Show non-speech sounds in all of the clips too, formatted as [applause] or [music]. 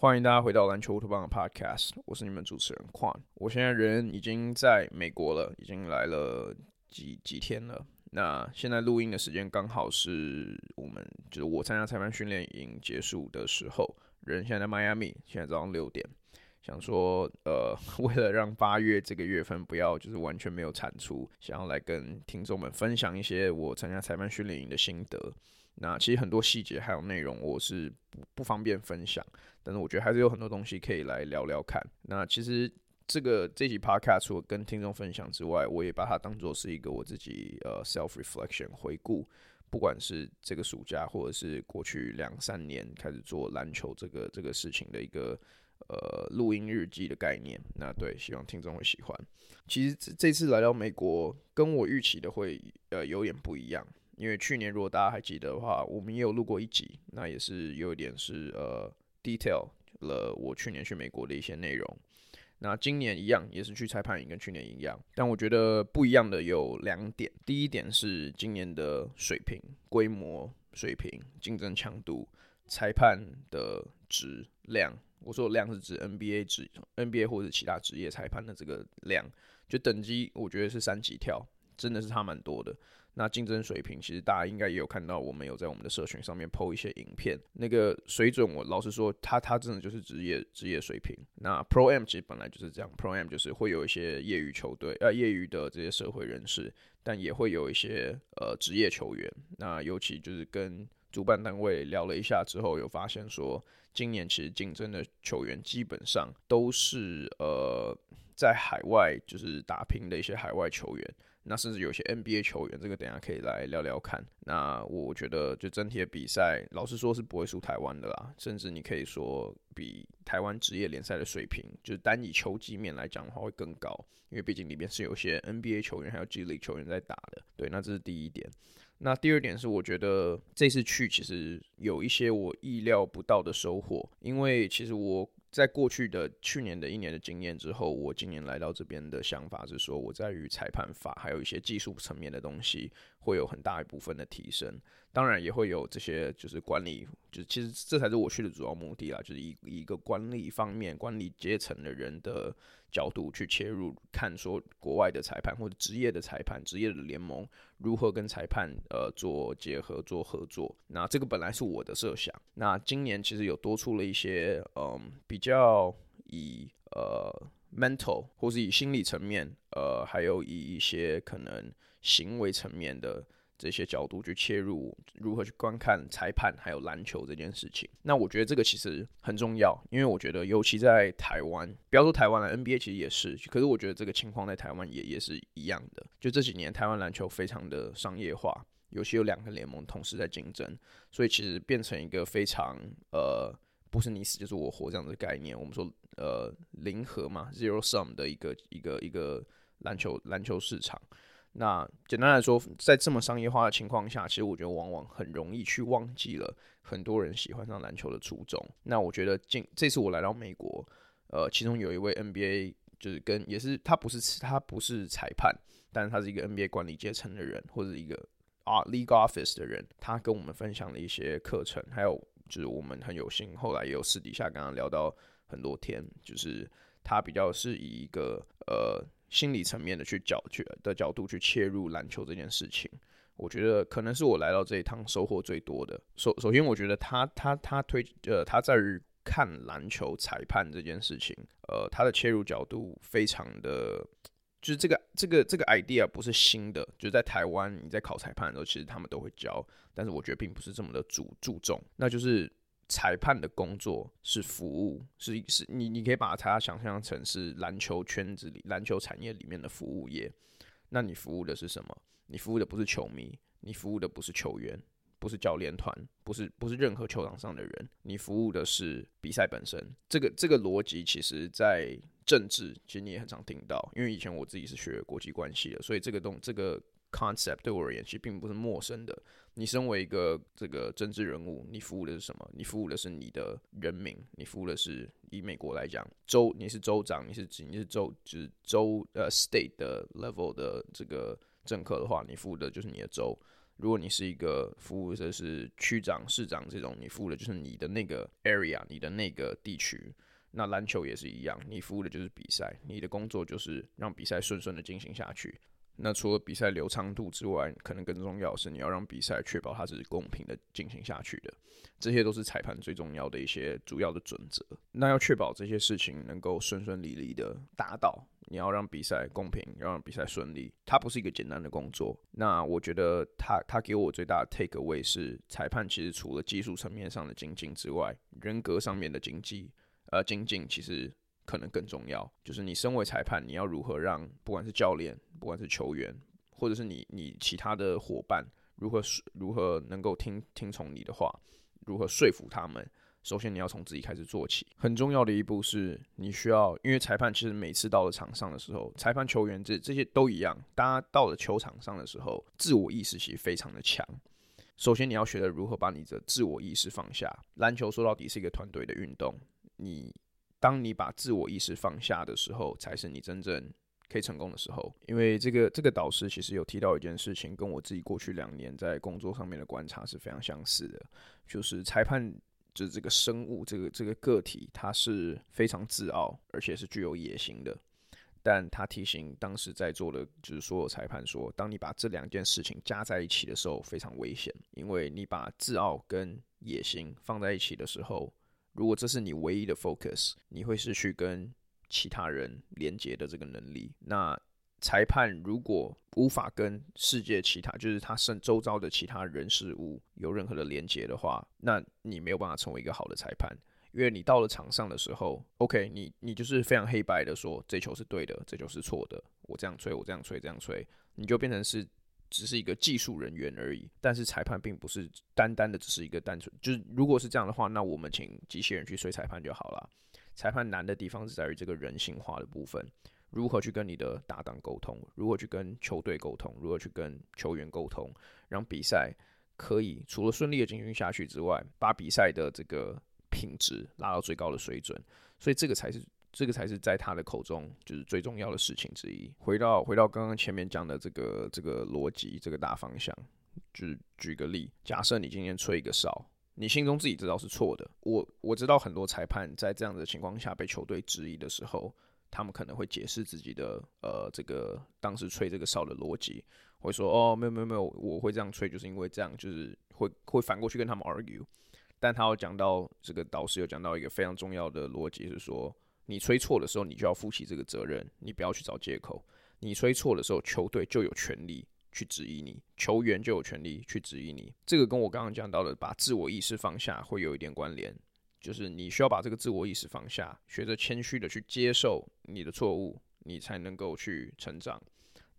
欢迎大家回到篮球乌托邦的 Podcast，我是你们主持人 Quan。我现在人已经在美国了，已经来了几几天了。那现在录音的时间刚好是我们就是我参加裁判训练营结束的时候，人现在在迈阿密，现在早上六点。想说，呃，为了让八月这个月份不要就是完全没有产出，想要来跟听众们分享一些我参加裁判训练营的心得。那其实很多细节还有内容我是不不方便分享，但是我觉得还是有很多东西可以来聊聊看。那其实这个这集 podcast 除了跟听众分享之外，我也把它当做是一个我自己呃 self reflection 回顾，不管是这个暑假或者是过去两三年开始做篮球这个这个事情的一个呃录音日记的概念。那对，希望听众会喜欢。其实这这次来到美国，跟我预期的会呃有点不一样。因为去年如果大家还记得的话，我们也有录过一集，那也是有一点是呃 detail 了我去年去美国的一些内容。那今年一样也是去裁判营，跟去年一样，但我觉得不一样的有两点。第一点是今年的水平、规模、水平、竞争强度、裁判的质量。我说的量是指 NBA 职 NBA 或者其他职业裁判的这个量，就等级我觉得是三级跳，真的是差蛮多的。那竞争水平，其实大家应该也有看到，我们有在我们的社群上面 po 一些影片，那个水准，我老实说，他他真的就是职业职业水平。那 Pro M 其实本来就是这样，Pro M 就是会有一些业余球队，呃，业余的这些社会人士，但也会有一些呃职业球员。那尤其就是跟主办单位聊了一下之后，有发现说，今年其实竞争的球员基本上都是呃在海外就是打拼的一些海外球员。那甚至有些 NBA 球员，这个等下可以来聊聊看。那我觉得，就整体的比赛，老实说是不会输台湾的啦。甚至你可以说，比台湾职业联赛的水平，就是单以球技面来讲的话，会更高。因为毕竟里面是有些 NBA 球员，还有 G League 球员在打的。对，那这是第一点。那第二点是，我觉得这次去其实有一些我意料不到的收获，因为其实我。在过去的去年的一年的经验之后，我今年来到这边的想法是说，我在于裁判法还有一些技术层面的东西会有很大一部分的提升。当然也会有这些就是管理，就其实这才是我去的主要目的啦，就是一一个管理方面、管理阶层的人的角度去切入，看说国外的裁判或者职业的裁判、职业的联盟如何跟裁判呃做结合、做合作。那这个本来是我的设想。那今年其实有多出了一些嗯比较以呃 mental 或是以心理层面，呃还有以一些可能行为层面的。这些角度去切入，如何去观看裁判还有篮球这件事情，那我觉得这个其实很重要，因为我觉得尤其在台湾，不要说台湾了，NBA 其实也是，可是我觉得这个情况在台湾也也是一样的。就这几年台湾篮球非常的商业化，尤其有两个联盟同时在竞争，所以其实变成一个非常呃不是你死就是我活这样的概念。我们说呃零和嘛，zero sum 的一个一个一个篮球篮球市场。那简单来说，在这么商业化的情况下，其实我觉得往往很容易去忘记了很多人喜欢上篮球的初衷。那我觉得今这次我来到美国，呃，其中有一位 NBA 就是跟也是他不是他不是裁判，但是他是一个 NBA 管理阶层的人，或者一个啊 League Office 的人，他跟我们分享了一些课程，还有就是我们很有幸后来也有私底下跟他聊到很多天，就是他比较是以一个呃。心理层面的去角去的角度去切入篮球这件事情，我觉得可能是我来到这一趟收获最多的。首首先，我觉得他他他推呃他在于看篮球裁判这件事情，呃，他的切入角度非常的就是这个这个这个 idea 不是新的，就在台湾你在考裁判的时候，其实他们都会教，但是我觉得并不是这么的注注重。那就是裁判的工作是服务，是是，你你可以把它想象成是篮球圈子里篮球产业里面的服务业。那你服务的是什么？你服务的不是球迷，你服务的不是球员，不是教练团，不是不是任何球场上的人，你服务的是比赛本身。这个这个逻辑其实，在政治其实你也很常听到，因为以前我自己是学国际关系的，所以这个东这个 concept 对我而言其实并不是陌生的。你身为一个这个政治人物，你服务的是什么？你服务的是你的人民，你服务的是以美国来讲，州你是州长，你是你是州就是州呃 state 的 level 的这个政客的话，你服务的就是你的州。如果你是一个服务的是区长、市长这种，你服务的就是你的那个 area，你的那个地区。那篮球也是一样，你服务的就是比赛，你的工作就是让比赛顺顺的进行下去。那除了比赛流畅度之外，可能更重要的是你要让比赛确保它是公平的进行下去的。这些都是裁判最重要的一些主要的准则。那要确保这些事情能够顺顺利利的达到，你要让比赛公平，要让比赛顺利，它不是一个简单的工作。那我觉得他他给我最大的 take away 是，裁判其实除了技术层面上的精进之外，人格上面的经济。呃，精进其实可能更重要，就是你身为裁判，你要如何让不管是教练，不管是球员，或者是你你其他的伙伴，如何如何能够听听从你的话，如何说服他们？首先你要从自己开始做起，很重要的一步是你需要，因为裁判其实每次到了场上的时候，裁判、球员这这些都一样，大家到了球场上的时候，自我意识其实非常的强。首先你要学的如何把你的自我意识放下。篮球说到底是一个团队的运动。你当你把自我意识放下的时候，才是你真正可以成功的时候。因为这个这个导师其实有提到一件事情，跟我自己过去两年在工作上面的观察是非常相似的，就是裁判就是这个生物，这个这个个体，他是非常自傲，而且是具有野心的。但他提醒当时在座的，就是所有裁判说，当你把这两件事情加在一起的时候，非常危险，因为你把自傲跟野心放在一起的时候。如果这是你唯一的 focus，你会失去跟其他人连接的这个能力。那裁判如果无法跟世界其他，就是他身周遭的其他人事物有任何的连接的话，那你没有办法成为一个好的裁判。因为你到了场上的时候，OK，你你就是非常黑白的说，这球是对的，这球是错的，我这样吹，我这样吹，这样吹，你就变成是。只是一个技术人员而已，但是裁判并不是单单的只是一个单纯，就是如果是这样的话，那我们请机器人去吹裁判就好了。裁判难的地方是在于这个人性化的部分，如何去跟你的搭档沟通，如何去跟球队沟通，如何去跟球员沟通，让比赛可以除了顺利的进行下去之外，把比赛的这个品质拉到最高的水准，所以这个才是。这个才是在他的口中就是最重要的事情之一。回到回到刚刚前面讲的这个这个逻辑，这个大方向，就是举个例，假设你今天吹一个哨，你心中自己知道是错的。我我知道很多裁判在这样的情况下被球队质疑的时候，他们可能会解释自己的呃这个当时吹这个哨的逻辑，会说哦没有没有没有，我会这样吹就是因为这样，就是会会反过去跟他们 argue。但他有讲到这个导师有讲到一个非常重要的逻辑是说。你吹错的时候，你就要负起这个责任，你不要去找借口。你吹错的时候，球队就有权利去质疑你，球员就有权利去质疑你。这个跟我刚刚讲到的把自我意识放下会有一点关联，就是你需要把这个自我意识放下，学着谦虚的去接受你的错误，你才能够去成长。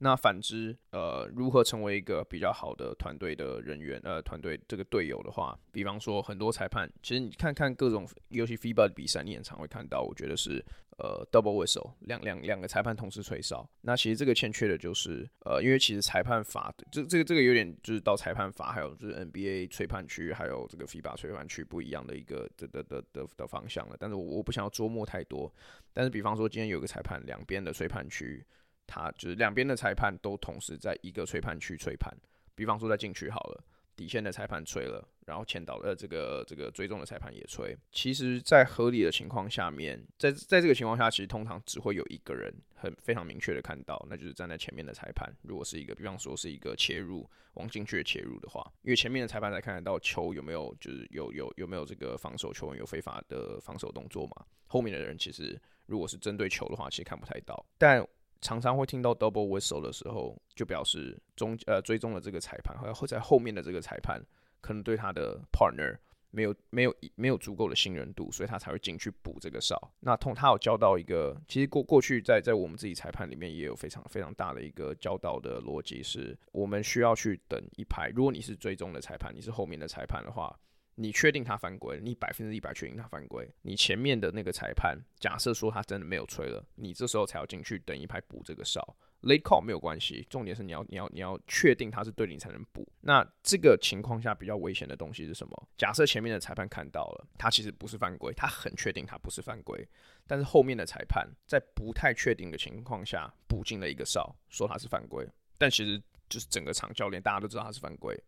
那反之，呃，如何成为一个比较好的团队的人员，呃，团队这个队友的话，比方说很多裁判，其实你看看各种，尤其 FIBA 的比赛，你也常会看到，我觉得是呃 double whistle，两两两个裁判同时吹哨。那其实这个欠缺的就是，呃，因为其实裁判法，这这个这个有点就是到裁判法，还有就是 NBA 吹判区，还有这个 FIBA 吹判区不一样的一个的的的的的方向了。但是我我不想要琢磨太多。但是比方说今天有个裁判，两边的吹判区。他就是两边的裁判都同时在一个吹判区吹判，比方说在禁区好了，底线的裁判吹了，然后前导的这个这个追踪的裁判也吹。其实，在合理的情况下面，在在这个情况下，其实通常只会有一个人很非常明确的看到，那就是站在前面的裁判。如果是一个，比方说是一个切入往禁区的切入的话，因为前面的裁判才看得到球有没有，就是有有有没有这个防守球员有非法的防守动作嘛。后面的人其实如果是针对球的话，其实看不太到，但。常常会听到 double whistle 的时候，就表示中呃追踪了这个裁判，或者在后面的这个裁判可能对他的 partner。没有没有没有足够的信任度，所以他才会进去补这个哨。那通他有教到一个，其实过过去在在我们自己裁判里面也有非常非常大的一个教导的逻辑，是我们需要去等一排。如果你是追踪的裁判，你是后面的裁判的话，你确定他犯规，你百分之一百确定他犯规，你前面的那个裁判假设说他真的没有吹了，你这时候才要进去等一排补这个哨。Late call 没有关系，重点是你要你要你要确定他是对你才能补。那这个情况下比较危险的东西是什么？假设前面的裁判看到了，他其实不是犯规，他很确定他不是犯规，但是后面的裁判在不太确定的情况下补进了一个哨，说他是犯规，但其实就是整个场教练大家都知道他是犯规。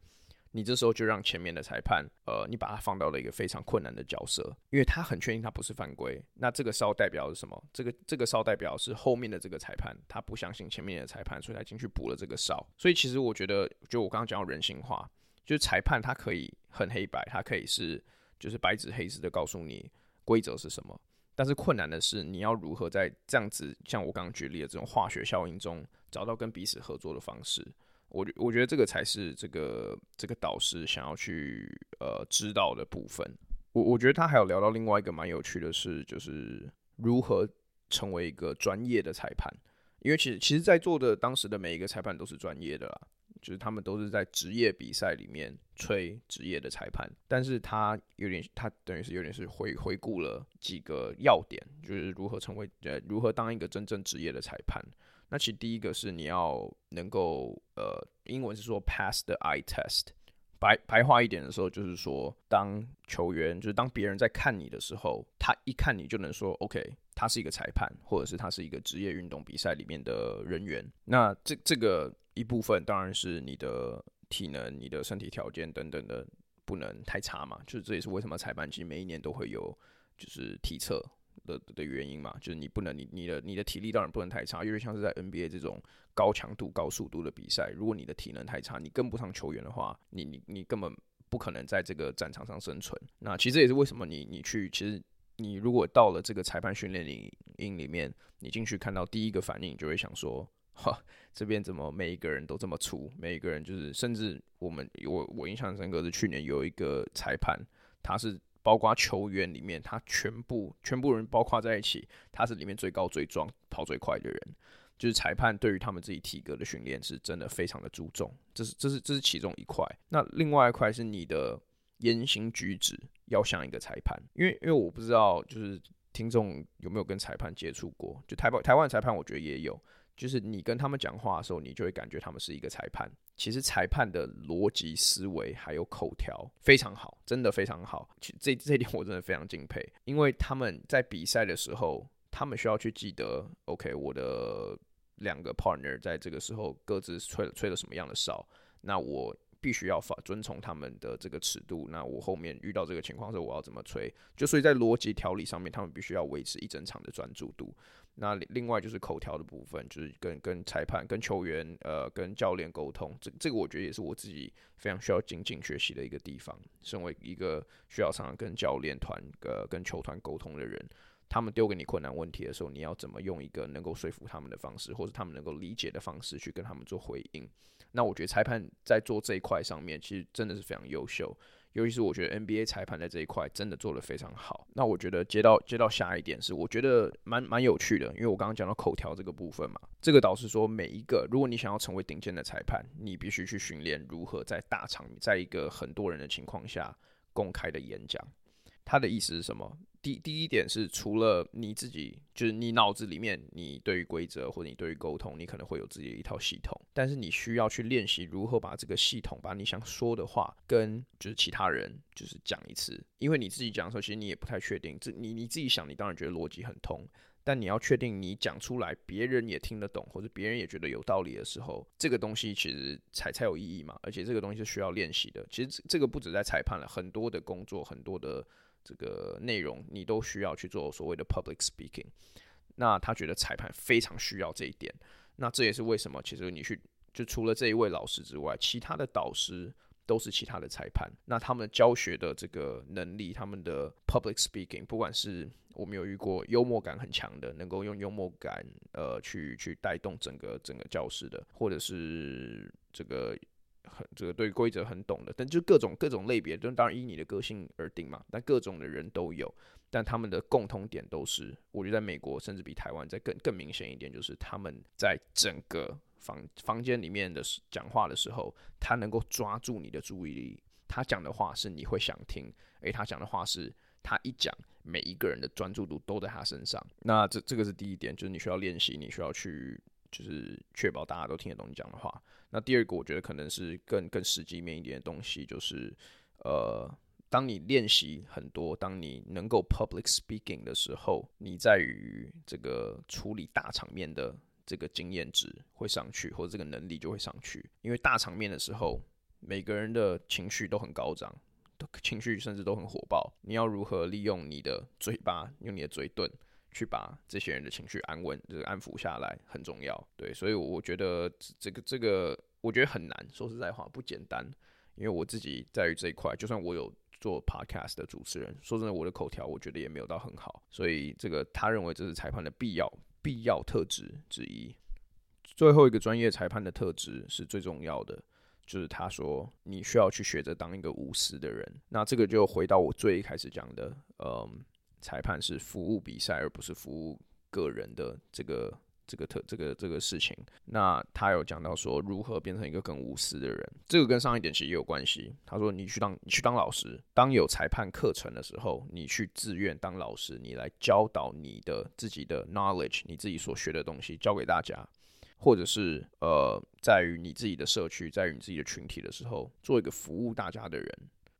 你这时候就让前面的裁判，呃，你把他放到了一个非常困难的角色，因为他很确定他不是犯规。那这个哨代表是什么？这个这个哨代表是后面的这个裁判，他不相信前面的裁判，所以他进去补了这个哨。所以其实我觉得，就我刚刚讲到人性化，就是裁判他可以很黑白，他可以是就是白纸黑字的告诉你规则是什么。但是困难的是，你要如何在这样子像我刚刚举例的这种化学效应中，找到跟彼此合作的方式。我我觉得这个才是这个这个导师想要去呃知道的部分。我我觉得他还有聊到另外一个蛮有趣的事，就是如何成为一个专业的裁判。因为其实其实在座的当时的每一个裁判都是专业的啦，就是他们都是在职业比赛里面吹职业的裁判。但是他有点，他等于是有点是回回顾了几个要点，就是如何成为呃如何当一个真正职业的裁判。那其实第一个是你要能够呃，英文是说 pass the eye test，白白话一点的时候就是说，当球员就是当别人在看你的时候，他一看你就能说 OK，他是一个裁判，或者是他是一个职业运动比赛里面的人员。那这这个一部分当然是你的体能、你的身体条件等等的不能太差嘛，就是这也是为什么裁判其实每一年都会有就是体测。的的原因嘛，就是你不能，你你的你的体力当然不能太差，因为像是在 NBA 这种高强度、高速度的比赛，如果你的体能太差，你跟不上球员的话，你你你根本不可能在这个战场上生存。那其实也是为什么你你去，其实你如果到了这个裁判训练营营里面，你进去看到第一个反应，就会想说，哈，这边怎么每一个人都这么粗？每一个人就是，甚至我们我我印象深刻是去年有一个裁判，他是。包括球员里面，他全部全部人包括在一起，他是里面最高最壮、跑最快的人。就是裁判对于他们自己体格的训练是真的非常的注重，这是这是这是其中一块。那另外一块是你的言行举止要像一个裁判，因为因为我不知道就是听众有没有跟裁判接触过，就台湾台湾裁判我觉得也有。就是你跟他们讲话的时候，你就会感觉他们是一个裁判。其实裁判的逻辑思维还有口条非常好，真的非常好。其这这一点我真的非常敬佩，因为他们在比赛的时候，他们需要去记得，OK，我的两个 partner 在这个时候各自吹了吹了什么样的哨，那我必须要法遵从他们的这个尺度。那我后面遇到这个情况时候，我要怎么吹？就所以在逻辑条理上面，他们必须要维持一整场的专注度。那另外就是口条的部分，就是跟跟裁判、跟球员、呃，跟教练沟通，这这个我觉得也是我自己非常需要精进学习的一个地方。身为一个需要常常跟教练团、呃，跟球团沟通的人，他们丢给你困难问题的时候，你要怎么用一个能够说服他们的方式，或者他们能够理解的方式去跟他们做回应？那我觉得裁判在做这一块上面，其实真的是非常优秀。尤其是我觉得 NBA 裁判在这一块真的做得非常好。那我觉得接到接到下一点是，我觉得蛮蛮有趣的，因为我刚刚讲到口条这个部分嘛。这个导师说，每一个如果你想要成为顶尖的裁判，你必须去训练如何在大场，在一个很多人的情况下公开的演讲。他的意思是什么？第第一点是，除了你自己，就是你脑子里面，你对于规则或者你对于沟通，你可能会有自己的一套系统，但是你需要去练习如何把这个系统，把你想说的话跟就是其他人就是讲一次，因为你自己讲的时候，其实你也不太确定，这你你自己想，你当然觉得逻辑很通，但你要确定你讲出来，别人也听得懂，或者别人也觉得有道理的时候，这个东西其实才才有意义嘛，而且这个东西是需要练习的。其实这个不止在裁判了，很多的工作，很多的。这个内容你都需要去做所谓的 public speaking，那他觉得裁判非常需要这一点，那这也是为什么其实你去就除了这一位老师之外，其他的导师都是其他的裁判。那他们教学的这个能力，他们的 public speaking，不管是我们有遇过幽默感很强的，能够用幽默感呃去去带动整个整个教室的，或者是这个很这个对规则很懂的，但就各种各种类别，就当然依你的个性而定嘛。但各种的人都有，但他们的共同点都是，我觉得在美国甚至比台湾再更更明显一点，就是他们在整个房房间里面的讲话的时候，他能够抓住你的注意力，他讲的话是你会想听，诶，他讲的话是他一讲。每一个人的专注度都在他身上，那这这个是第一点，就是你需要练习，你需要去就是确保大家都听得懂你讲的话。那第二个，我觉得可能是更更实际面一点的东西，就是呃，当你练习很多，当你能够 public speaking 的时候，你在于这个处理大场面的这个经验值会上去，或者这个能力就会上去，因为大场面的时候，每个人的情绪都很高涨。情绪甚至都很火爆，你要如何利用你的嘴巴，用你的嘴遁去把这些人的情绪安稳，就是安抚下来，很重要。对，所以我觉得这个这个，我觉得很难。说实在话，不简单。因为我自己在于这一块，就算我有做 podcast 的主持人，说真的，我的口条我觉得也没有到很好。所以这个他认为这是裁判的必要必要特质之一。最后一个专业裁判的特质是最重要的。就是他说，你需要去学着当一个无私的人。那这个就回到我最一开始讲的，嗯，裁判是服务比赛而不是服务个人的这个这个特这个这个事情。那他有讲到说，如何变成一个更无私的人，这个跟上一点其实也有关系。他说，你去当你去当老师，当有裁判课程的时候，你去自愿当老师，你来教导你的自己的 knowledge，你自己所学的东西教给大家。或者是呃，在于你自己的社区，在于你自己的群体的时候，做一个服务大家的人，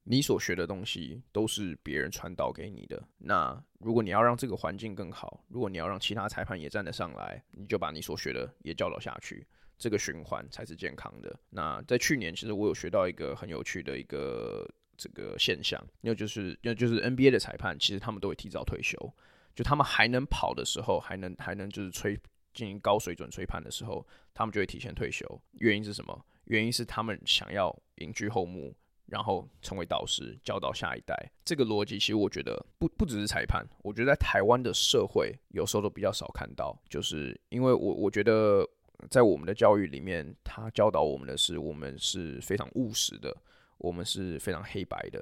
你所学的东西都是别人传导给你的。那如果你要让这个环境更好，如果你要让其他裁判也站得上来，你就把你所学的也教导下去，这个循环才是健康的。那在去年，其实我有学到一个很有趣的一个这个现象，那就是那就是 NBA 的裁判，其实他们都会提早退休，就他们还能跑的时候，还能还能就是吹。进行高水准吹判的时候，他们就会提前退休。原因是什么？原因是他们想要隐居后幕，然后成为导师，教导下一代。这个逻辑其实我觉得不不只是裁判，我觉得在台湾的社会有时候都比较少看到，就是因为我我觉得在我们的教育里面，他教导我们的是我们是非常务实的，我们是非常黑白的。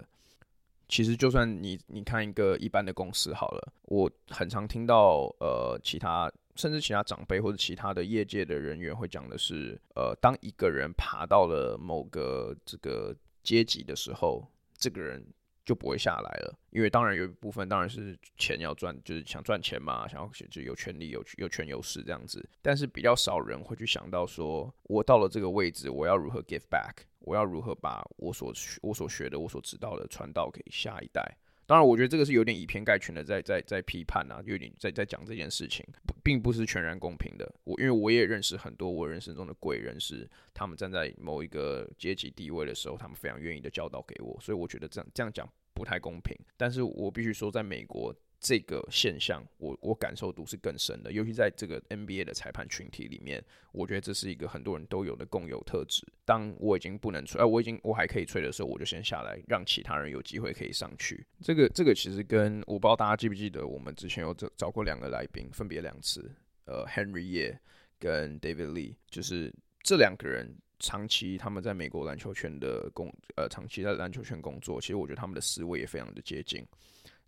其实就算你你看一个一般的公司好了，我很常听到呃其他。甚至其他长辈或者其他的业界的人员会讲的是，呃，当一个人爬到了某个这个阶级的时候，这个人就不会下来了，因为当然有一部分当然是钱要赚，就是想赚钱嘛，想要就有权利、有有权有势这样子。但是比较少人会去想到说，我到了这个位置，我要如何 give back，我要如何把我所我所学的、我所知道的传导给下一代。当然，我觉得这个是有点以偏概全的在，在在批判啊，有点在在讲这件事情，并不是全然公平的。我因为我也认识很多我人生中的贵人，是他们站在某一个阶级地位的时候，他们非常愿意的教导给我，所以我觉得这样这样讲不太公平。但是我必须说，在美国。这个现象我，我感受度是更深的，尤其在这个 NBA 的裁判群体里面，我觉得这是一个很多人都有的共有特质。当我已经不能吹，哎，我已经我还可以吹的时候，我就先下来，让其他人有机会可以上去。这个这个其实跟我不知道大家记不记得，我们之前有找找过两个来宾，分别两次，呃，Henry Ye 跟 David Lee，就是这两个人长期他们在美国篮球圈的工，呃，长期在篮球圈工作，其实我觉得他们的思维也非常的接近。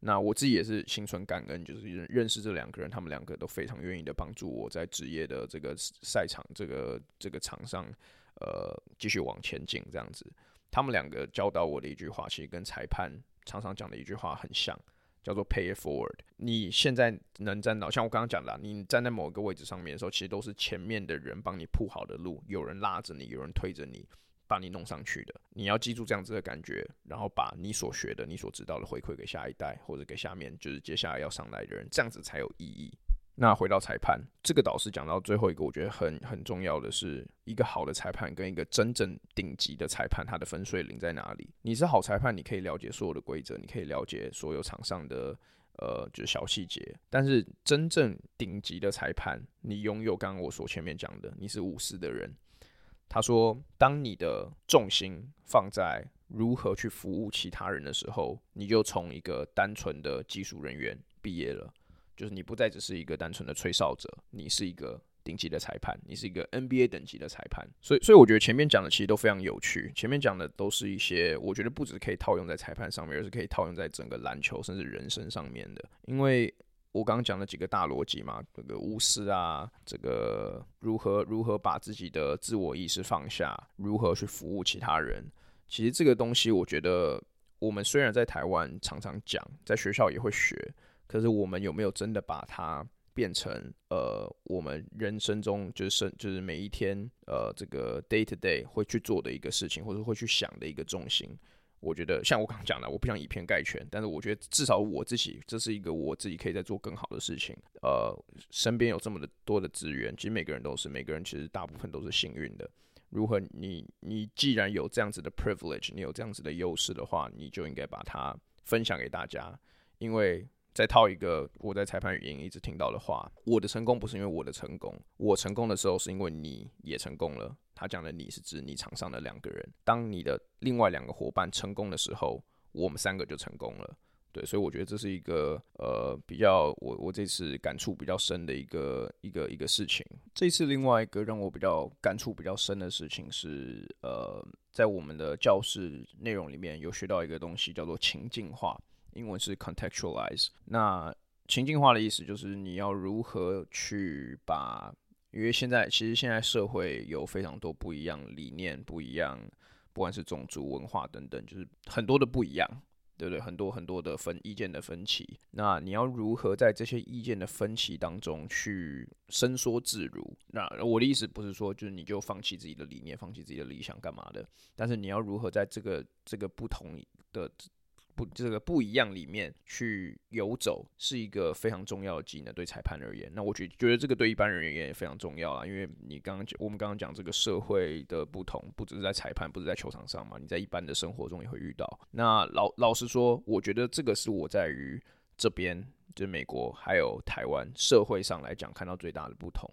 那我自己也是心存感恩，就是认识这两个人，他们两个都非常愿意的帮助我在职业的这个赛场、这个这个场上，呃，继续往前进这样子。他们两个教导我的一句话，其实跟裁判常常讲的一句话很像，叫做 “pay it forward”。你现在能站到，像我刚刚讲的，你站在某个位置上面的时候，其实都是前面的人帮你铺好的路，有人拉着你，有人推着你。把你弄上去的，你要记住这样子的感觉，然后把你所学的、你所知道的回馈给下一代，或者给下面就是接下来要上来的人，这样子才有意义。那回到裁判，这个导师讲到最后一个，我觉得很很重要的是，一个好的裁判跟一个真正顶级的裁判，他的分水岭在哪里？你是好裁判，你可以了解所有的规则，你可以了解所有场上的呃就是小细节，但是真正顶级的裁判，你拥有刚刚我所前面讲的，你是无私的人。他说，当你的重心放在如何去服务其他人的时候，你就从一个单纯的技术人员毕业了，就是你不再只是一个单纯的吹哨者，你是一个顶级的裁判，你是一个 NBA 等级的裁判。所以，所以我觉得前面讲的其实都非常有趣，前面讲的都是一些我觉得不只可以套用在裁判上面，而是可以套用在整个篮球甚至人生上面的，因为。我刚刚讲了几个大逻辑嘛，这个无私啊，这个如何如何把自己的自我意识放下，如何去服务其他人。其实这个东西，我觉得我们虽然在台湾常常讲，在学校也会学，可是我们有没有真的把它变成呃，我们人生中就是生就是每一天呃，这个 day to day 会去做的一个事情，或者会去想的一个重心。我觉得像我刚刚讲的，我不想以偏概全，但是我觉得至少我自己，这是一个我自己可以再做更好的事情。呃，身边有这么的多的资源，其实每个人都是，每个人其实大部分都是幸运的。如何你你既然有这样子的 privilege，你有这样子的优势的话，你就应该把它分享给大家，因为。再套一个我在裁判语音一直听到的话：我的成功不是因为我的成功，我成功的时候是因为你也成功了。他讲的“你”是指你场上的两个人。当你的另外两个伙伴成功的时候，我们三个就成功了。对，所以我觉得这是一个呃比较我我这次感触比较深的一个一个一个事情。这次另外一个让我比较感触比较深的事情是呃，在我们的教室内容里面有学到一个东西叫做情境化。英文是 contextualize，那情境化的意思就是你要如何去把，因为现在其实现在社会有非常多不一样理念，不一样，不管是种族、文化等等，就是很多的不一样，对不对？很多很多的分意见的分歧，那你要如何在这些意见的分歧当中去伸缩自如？那我的意思不是说就是你就放弃自己的理念，放弃自己的理想干嘛的，但是你要如何在这个这个不同的。这个不一样里面去游走是一个非常重要的技能，对裁判而言。那我觉觉得这个对一般人而言也非常重要啊，因为你刚刚讲，我们刚刚讲这个社会的不同，不只是在裁判，不是在球场上嘛，你在一般的生活中也会遇到。那老老实说，我觉得这个是我在于这边，就是美国还有台湾社会上来讲看到最大的不同。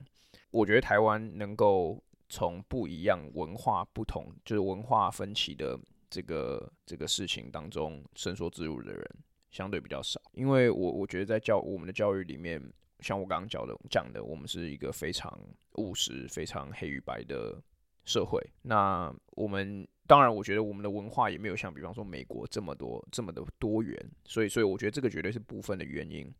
我觉得台湾能够从不一样文化不同，就是文化分歧的。这个这个事情当中伸缩自如的人相对比较少，因为我我觉得在教我们的教育里面，像我刚刚讲的讲的，我们是一个非常务实、非常黑与白的社会。那我们当然，我觉得我们的文化也没有像比方说美国这么多这么的多元，所以所以我觉得这个绝对是部分的原因。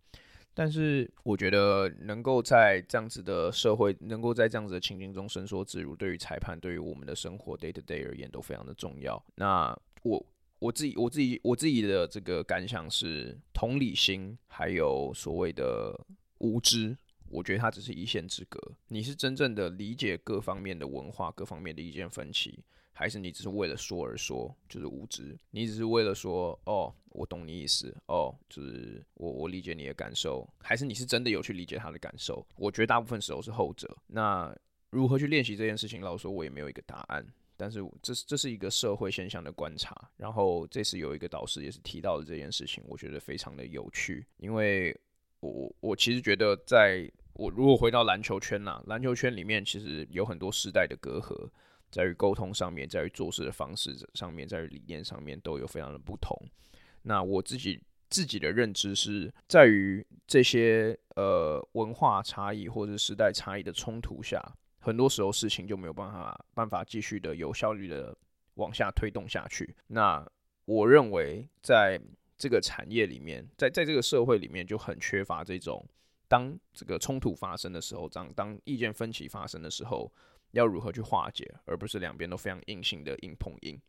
但是我觉得能够在这样子的社会，能够在这样子的情境中伸缩自如，对于裁判，对于我们的生活 day to day 而言都非常的重要。那我我自己我自己我自己的这个感想是，同理心还有所谓的无知，我觉得它只是一线之隔。你是真正的理解各方面的文化，各方面的意见分歧。还是你只是为了说而说，就是无知。你只是为了说，哦，我懂你意思，哦，就是我我理解你的感受。还是你是真的有去理解他的感受？我觉得大部分时候是后者。那如何去练习这件事情？老实说，我也没有一个答案。但是这是这是一个社会现象的观察。然后这次有一个导师也是提到了这件事情，我觉得非常的有趣。因为我我我其实觉得在，我如果回到篮球圈呐、篮球圈里面其实有很多世代的隔阂。在于沟通上面，在于做事的方式上面，在于理念上面都有非常的不同。那我自己自己的认知是在于这些呃文化差异或者时代差异的冲突下，很多时候事情就没有办法办法继续的有效率的往下推动下去。那我认为在这个产业里面，在在这个社会里面就很缺乏这种当这个冲突发生的时候，当当意见分歧发生的时候。要如何去化解，而不是两边都非常硬性的硬碰硬，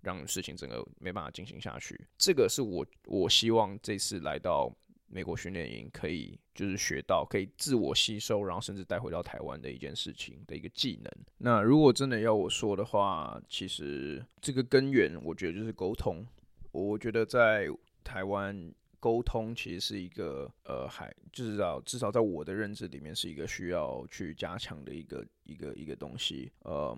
让事情整个没办法进行下去。这个是我我希望这次来到美国训练营可以就是学到，可以自我吸收，然后甚至带回到台湾的一件事情的一个技能。那如果真的要我说的话，其实这个根源我觉得就是沟通。我觉得在台湾。沟通其实是一个呃，还至少至少在我的认知里面是一个需要去加强的一个一个一个东西。呃，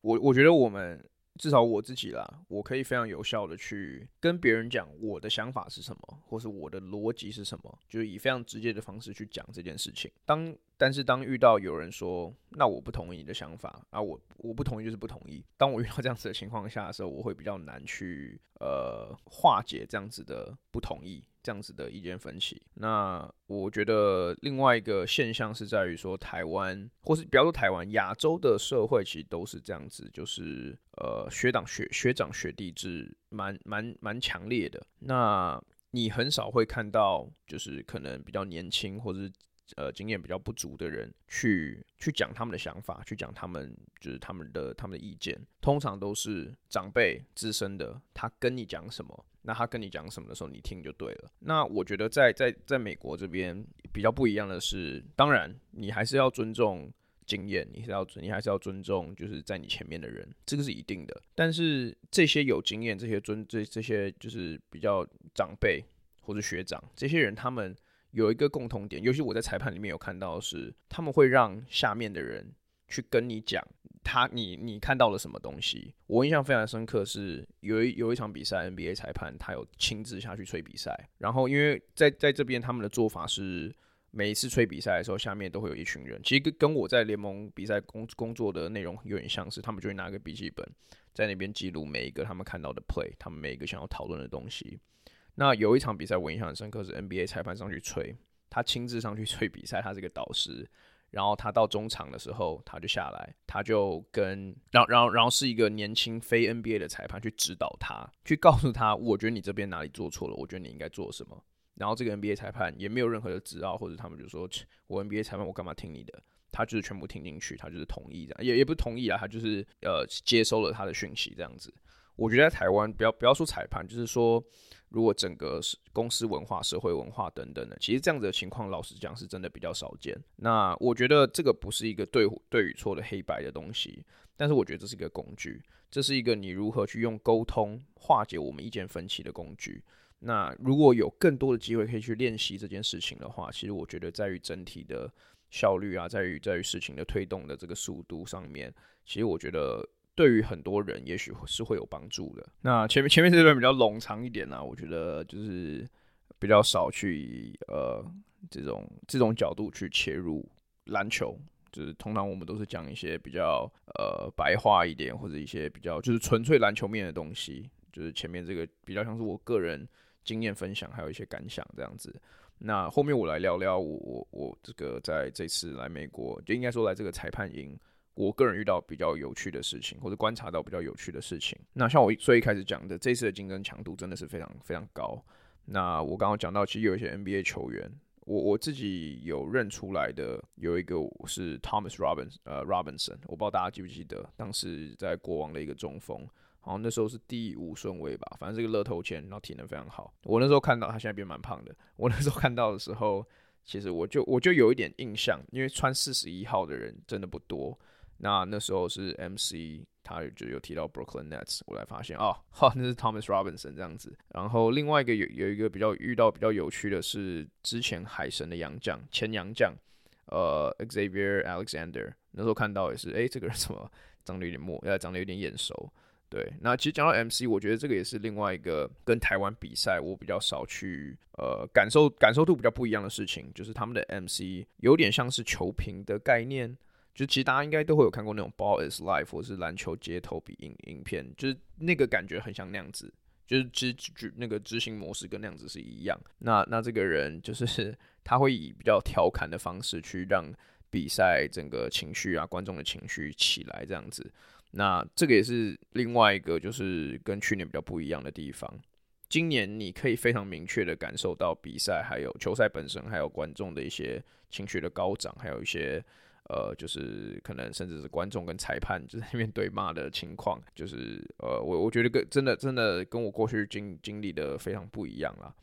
我我觉得我们至少我自己啦，我可以非常有效的去跟别人讲我的想法是什么，或是我的逻辑是什么，就是以非常直接的方式去讲这件事情。当但是当遇到有人说，那我不同意你的想法啊，我我不同意就是不同意。当我遇到这样子的情况下的时候，我会比较难去呃化解这样子的不同意。这样子的意见分歧，那我觉得另外一个现象是在于说，台湾或是比方说台湾亚洲的社会，其实都是这样子，就是呃学长学学长学弟制蛮蛮蛮强烈的。那你很少会看到，就是可能比较年轻或者是呃经验比较不足的人去去讲他们的想法，去讲他们就是他们的他们的意见，通常都是长辈资深的，他跟你讲什么。那他跟你讲什么的时候，你听就对了。那我觉得在在在美国这边比较不一样的是，当然你还是要尊重经验，你是要尊你还是要尊重就是在你前面的人，这个是一定的。但是这些有经验、这些尊这这些就是比较长辈或者学长这些人，他们有一个共同点，尤其我在裁判里面有看到是，他们会让下面的人去跟你讲。他，你你看到了什么东西？我印象非常深刻，是有一有一场比赛，NBA 裁判他有亲自下去吹比赛。然后，因为在在这边他们的做法是，每一次吹比赛的时候，下面都会有一群人。其实跟跟我在联盟比赛工工作的内容有点相似，他们就会拿个笔记本在那边记录每一个他们看到的 play，他们每一个想要讨论的东西。那有一场比赛我印象很深刻，是 NBA 裁判上去吹，他亲自上去吹比赛，他是个导师。然后他到中场的时候，他就下来，他就跟，然后然后然后是一个年轻非 NBA 的裁判去指导他，去告诉他，我觉得你这边哪里做错了，我觉得你应该做什么。然后这个 NBA 裁判也没有任何的指导，或者他们就说，我 NBA 裁判我干嘛听你的？他就是全部听进去，他就是同意这样，也也不同意啊，他就是呃接收了他的讯息这样子。我觉得在台湾，不要不要说裁判，就是说。如果整个公司文化、社会文化等等的，其实这样子的情况，老实讲是真的比较少见。那我觉得这个不是一个对对与错的黑白的东西，但是我觉得这是一个工具，这是一个你如何去用沟通化解我们意见分歧的工具。那如果有更多的机会可以去练习这件事情的话，其实我觉得在于整体的效率啊，在于在于事情的推动的这个速度上面，其实我觉得。对于很多人，也许是会有帮助的。那前面前面这段比较冗长一点呢、我觉得就是比较少去呃这种这种角度去切入篮球，就是通常我们都是讲一些比较呃白话一点，或者一些比较就是纯粹篮球面的东西。就是前面这个比较像是我个人经验分享，还有一些感想这样子。那后面我来聊聊我我我这个在这次来美国，就应该说来这个裁判营。我个人遇到比较有趣的事情，或者观察到比较有趣的事情。那像我最一开始讲的，这次的竞争强度真的是非常非常高。那我刚刚讲到，其实有一些 NBA 球员，我我自己有认出来的，有一个是 Thomas Robinson，呃，Robinson，我不知道大家记不记得，当时在国王的一个中锋，好像那时候是第五顺位吧，反正是个乐透签，然后体能非常好。我那时候看到他现在变蛮胖的，我那时候看到的时候，其实我就我就有一点印象，因为穿四十一号的人真的不多。那那时候是 MC，他就有提到 Brooklyn Nets，我才发现哦，哈，那是 Thomas Robinson 这样子。然后另外一个有有一个比较遇到比较有趣的是，之前海神的洋将，前洋将，呃，Xavier Alexander，那时候看到也是，诶、这个人怎么长得有点模，呃，长得有点眼熟。对，那其实讲到 MC，我觉得这个也是另外一个跟台湾比赛我比较少去，呃，感受感受度比较不一样的事情，就是他们的 MC 有点像是球评的概念。就其实大家应该都会有看过那种 Ball is Life 或是篮球街头比影影片，就是那个感觉很像那样子，就是执执那个执行模式跟那样子是一样。那那这个人就是 [laughs] 他会以比较调侃的方式去让比赛整个情绪啊，观众的情绪起来这样子。那这个也是另外一个就是跟去年比较不一样的地方。今年你可以非常明确的感受到比赛还有球赛本身，还有观众的一些情绪的高涨，还有一些。呃，就是可能甚至是观众跟裁判就在那边对骂的情况，就是呃，我我觉得跟真的真的跟我过去经经历的非常不一样啦。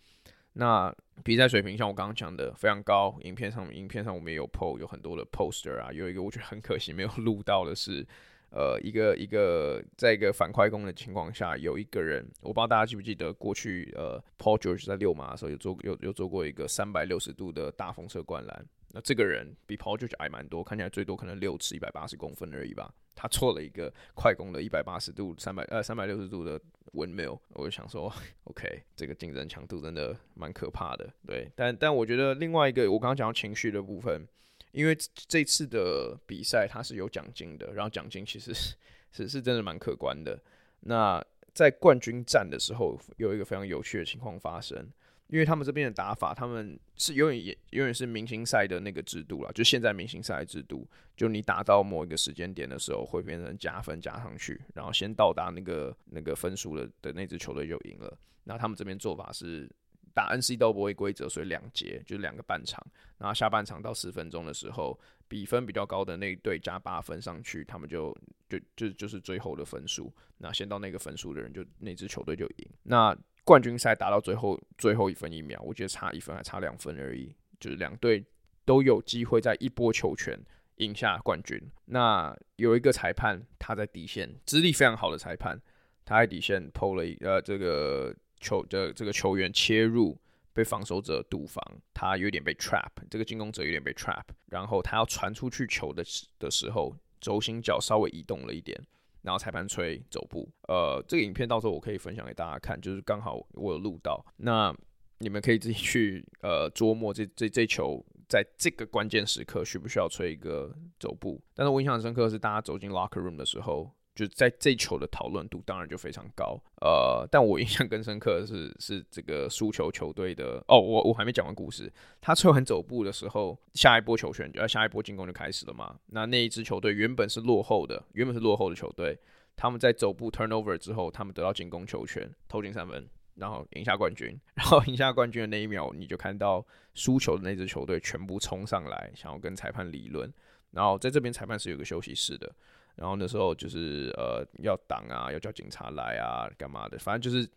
那比赛水平像我刚刚讲的非常高，影片上影片上我们也有 po 有很多的 poster 啊，有一个我觉得很可惜没有录到的是，呃，一个一个在一个反快攻的情况下，有一个人我不知道大家记不记得过去呃，Paul George 在六马的时候有做有有做过一个三百六十度的大风车灌篮。那这个人比 Paul George 矮蛮多，看起来最多可能六尺一百八十公分而已吧。他错了一个快攻的一百八十度、三百呃三百六十度的 windmill，我就想说，OK，这个竞争强度真的蛮可怕的。对，但但我觉得另外一个我刚刚讲到情绪的部分，因为这次的比赛它是有奖金的，然后奖金其实 [laughs] 是是是真的蛮可观的。那在冠军战的时候，有一个非常有趣的情况发生。因为他们这边的打法，他们是永远也永远是明星赛的那个制度了，就现在明星赛制度，就你打到某一个时间点的时候，会变成加分加上去，然后先到达那个那个分数的的那支球队就赢了。那他们这边做法是打 N C 都不会规则，所以两节就是两个半场，然后下半场到十分钟的时候，比分比较高的那一队加八分上去，他们就就就就是最后的分数。那先到那个分数的人就那支球队就赢。那冠军赛打到最后最后一分一秒，我觉得差一分还差两分而已，就是两队都有机会在一波球权赢下冠军。那有一个裁判他在底线，资历非常好的裁判，他在底线 PO 了一呃这个球的这个球员切入被防守者堵防，他有点被 trap，这个进攻者有点被 trap，然后他要传出去球的的时候，轴心脚稍微移动了一点。然后裁判吹走步，呃，这个影片到时候我可以分享给大家看，就是刚好我有录到，那你们可以自己去呃琢磨这这这球在这个关键时刻需不需要吹一个走步。但是我印象很深刻是大家走进 locker room 的时候。就在这球的讨论度当然就非常高，呃，但我印象更深刻的是是这个输球球队的哦，我我还没讲完故事，他吹完走步的时候，下一波球权就要下一波进攻就开始了嘛。那那一支球队原本是落后的，原本是落后的球队，他们在走步 turnover 之后，他们得到进攻球权，投进三分，然后赢下冠军。[laughs] 然后赢下冠军的那一秒，你就看到输球的那支球队全部冲上来，想要跟裁判理论。然后在这边裁判是有个休息室的。然后那时候就是呃要挡啊，要叫警察来啊，干嘛的？反正就是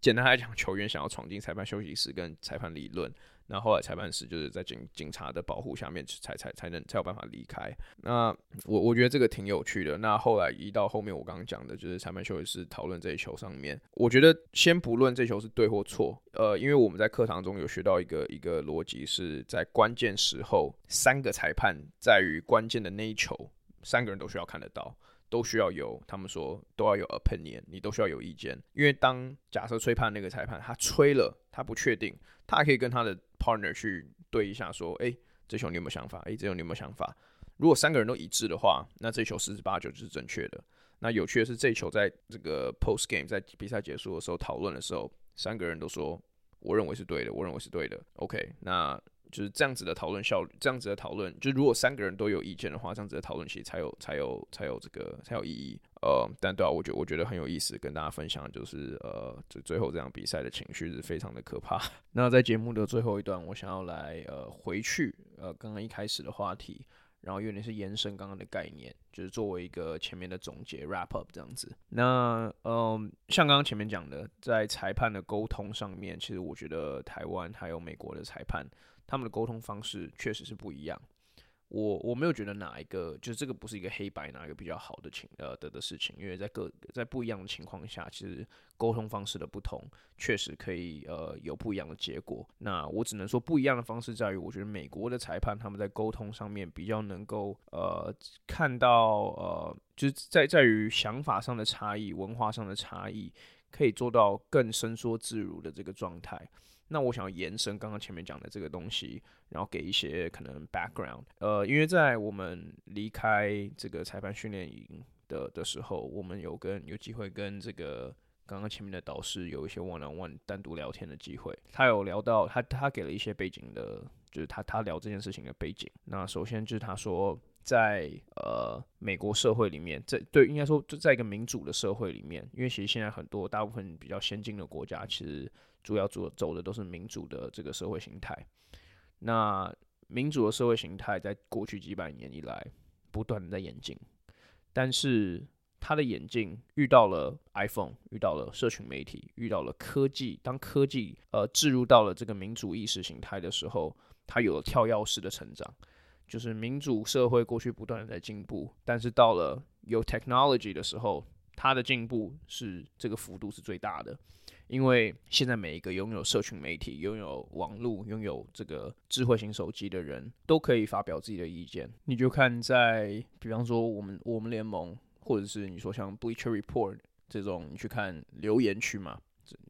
简单来讲，球员想要闯进裁判休息室跟裁判理论。那后，来裁判室就是在警警察的保护下面才才才能才有办法离开。那我我觉得这个挺有趣的。那后来移到后面我刚刚讲的就是裁判休息室讨论这一球上面，我觉得先不论这球是对或错，呃，因为我们在课堂中有学到一个一个逻辑，是在关键时候三个裁判在于关键的那一球。三个人都需要看得到，都需要有，他们说都要有 opinion，你都需要有意见。因为当假设吹判那个裁判他吹了，他不确定，他还可以跟他的 partner 去对一下，说，哎，这球你有没有想法？哎，这球你有没有想法？如果三个人都一致的话，那这球四十八九就是正确的。那有趣的是，这球在这个 post game 在比赛结束的时候讨论的时候，三个人都说，我认为是对的，我认为是对的。OK，那。就是这样子的讨论效率，这样子的讨论，就如果三个人都有意见的话，这样子的讨论其实才有才有才有这个才有意义。呃，但对啊，我觉得我觉得很有意思，跟大家分享就是呃，就最后这场比赛的情绪是非常的可怕。[laughs] 那在节目的最后一段，我想要来呃回去呃刚刚一开始的话题，然后有点是延伸刚刚的概念，就是作为一个前面的总结 wrap up 这样子。那嗯、像刚刚前面讲的，在裁判的沟通上面，其实我觉得台湾还有美国的裁判。他们的沟通方式确实是不一样，我我没有觉得哪一个就是这个不是一个黑白哪一个比较好的情呃的的事情，因为在各在不一样的情况下，其实沟通方式的不同确实可以呃有不一样的结果。那我只能说不一样的方式在于，我觉得美国的裁判他们在沟通上面比较能够呃看到呃就是在在于想法上的差异、文化上的差异，可以做到更伸缩自如的这个状态。那我想延伸刚刚前面讲的这个东西，然后给一些可能 background。呃，因为在我们离开这个裁判训练营的的时候，我们有跟有机会跟这个刚刚前面的导师有一些 one on one 单独聊天的机会。他有聊到他他给了一些背景的，就是他他聊这件事情的背景。那首先就是他说在呃美国社会里面，在对应该说就在一个民主的社会里面，因为其实现在很多大部分比较先进的国家其实。主要走走的都是民主的这个社会形态。那民主的社会形态在过去几百年以来不断的在演进，但是它的演进遇到了 iPhone，遇到了社群媒体，遇到了科技。当科技呃置入到了这个民主意识形态的时候，它有了跳跃式的成长。就是民主社会过去不断的在进步，但是到了有 technology 的时候，它的进步是这个幅度是最大的。因为现在每一个拥有社群媒体、拥有网络、拥有这个智慧型手机的人都可以发表自己的意见。你就看在，比方说我们我们联盟或者是你说像 Bleacher Report 这种，你去看留言区嘛，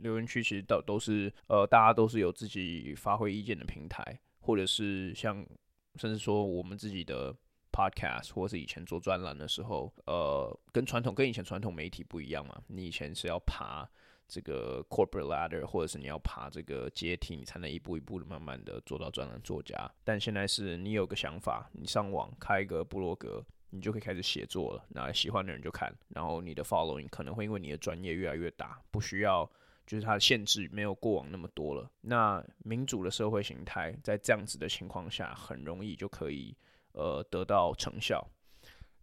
留言区其实都都是呃，大家都是有自己发挥意见的平台，或者是像甚至说我们自己的 Podcast，或者是以前做专栏的时候，呃，跟传统跟以前传统媒体不一样嘛，你以前是要爬。这个 corporate ladder，或者是你要爬这个阶梯，你才能一步一步的慢慢的做到专栏作家。但现在是你有个想法，你上网开一个部落格，你就可以开始写作了。那喜欢的人就看，然后你的 following 可能会因为你的专业越来越大，不需要就是它的限制没有过往那么多了。那民主的社会形态在这样子的情况下，很容易就可以呃得到成效。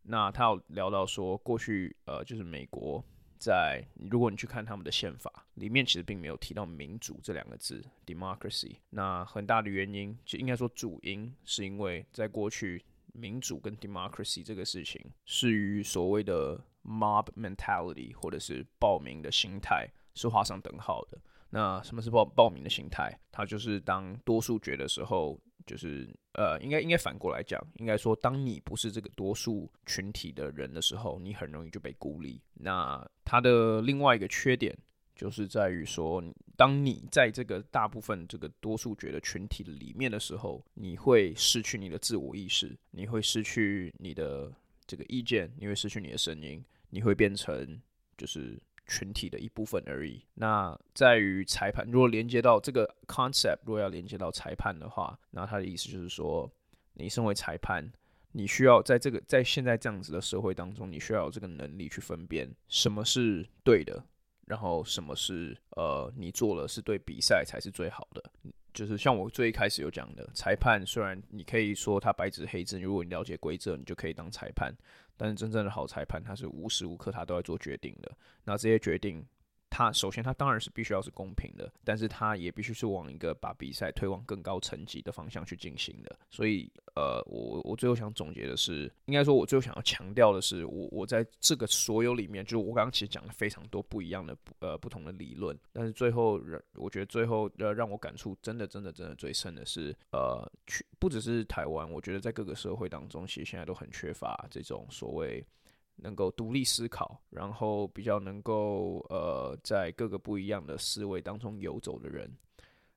那他有聊到说，过去呃就是美国。在如果你去看他们的宪法里面，其实并没有提到民主这两个字 （democracy）。那很大的原因，就应该说主因，是因为在过去民主跟 democracy 这个事情是与所谓的 mob mentality 或者是暴民的心态是画上等号的。那什么是报报名的心态？它就是当多数决的时候。就是呃，应该应该反过来讲，应该说，当你不是这个多数群体的人的时候，你很容易就被孤立。那它的另外一个缺点，就是在于说，当你在这个大部分这个多数决的群体里面的时候，你会失去你的自我意识，你会失去你的这个意见，你会失去你的声音，你会变成就是。群体的一部分而已。那在于裁判，如果连接到这个 concept，如果要连接到裁判的话，那他的意思就是说，你身为裁判，你需要在这个在现在这样子的社会当中，你需要有这个能力去分辨什么是对的，然后什么是呃你做了是对比赛才是最好的。就是像我最一开始有讲的，裁判虽然你可以说他白纸黑字，如果你了解规则，你就可以当裁判。但是真正的好裁判，他是无时无刻他都在做决定的。那这些决定，他首先他当然是必须要是公平的，但是他也必须是往一个把比赛推往更高层级的方向去进行的。所以，呃，我我最后想总结的是，应该说，我最后想要强调的是，我我在这个所有里面，就是我刚刚其实讲了非常多不一样的呃不同的理论，但是最后让我觉得最后呃让我感触真的真的真的最深的是，呃，去不只是台湾，我觉得在各个社会当中，其实现在都很缺乏这种所谓。能够独立思考，然后比较能够呃，在各个不一样的思维当中游走的人。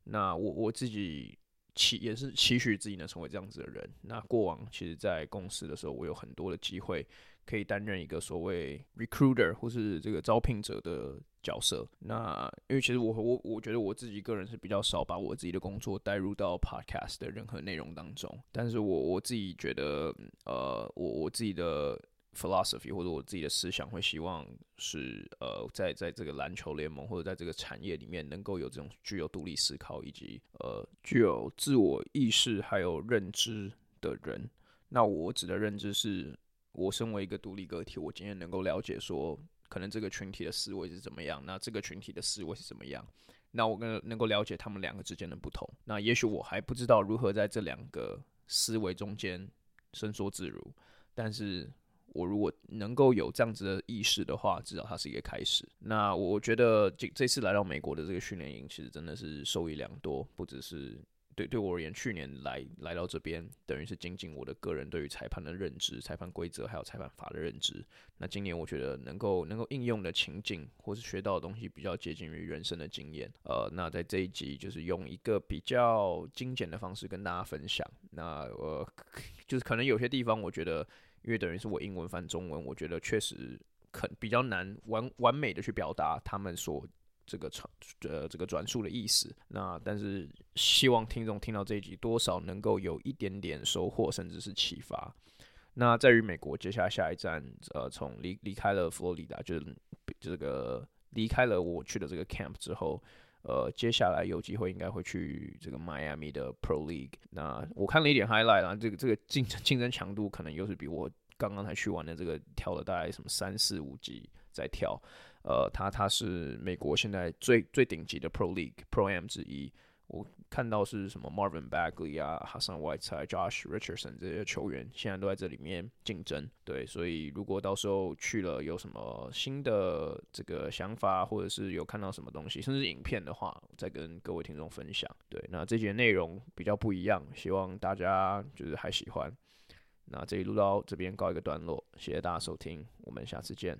那我我自己期也是期许自己能成为这样子的人。那过往其实，在公司的时候，我有很多的机会可以担任一个所谓 recruiter 或是这个招聘者的角色。那因为其实我我我觉得我自己个人是比较少把我自己的工作带入到 podcast 的任何内容当中。但是我我自己觉得，呃，我我自己的。Philosophy 或者我自己的思想会希望是呃，在在这个篮球联盟或者在这个产业里面能够有这种具有独立思考以及呃具有自我意识还有认知的人。那我指的认知是我身为一个独立个体，我今天能够了解说可能这个群体的思维是怎么样，那这个群体的思维是怎么样，那我跟能够了解他们两个之间的不同。那也许我还不知道如何在这两个思维中间伸缩自如，但是。我如果能够有这样子的意识的话，至少它是一个开始。那我觉得这这次来到美国的这个训练营，其实真的是受益良多。不只是对对我而言，去年来来到这边，等于是精进我的个人对于裁判的认知、裁判规则还有裁判法的认知。那今年我觉得能够能够应用的情境，或是学到的东西，比较接近于人生的经验。呃，那在这一集就是用一个比较精简的方式跟大家分享。那呃，[laughs] 就是可能有些地方我觉得。因为等于是我英文翻中文，我觉得确实可比较难完完美的去表达他们所这个传呃这个转述的意思。那但是希望听众听到这一集，多少能够有一点点收获，甚至是启发。那在于美国，接下来下一站，呃，从离离开了佛罗里达，就是这个离开了我去的这个 camp 之后。呃，接下来有机会应该会去这个迈阿密的 Pro League。那我看了一点 highlight 啊，这个这个竞争竞争强度可能又是比我刚刚才去玩的这个跳了大概什么三四五级在跳。呃，他他是美国现在最最顶级的 Pro League Pro Am 之一。我看到是什么 Marvin Bagley 啊，Hassan Whiteside、Josh Richardson 这些球员现在都在这里面竞争。对，所以如果到时候去了有什么新的这个想法，或者是有看到什么东西，甚至影片的话，再跟各位听众分享。对，那这节内容比较不一样，希望大家就是还喜欢。那这一录到这边告一个段落，谢谢大家收听，我们下次见。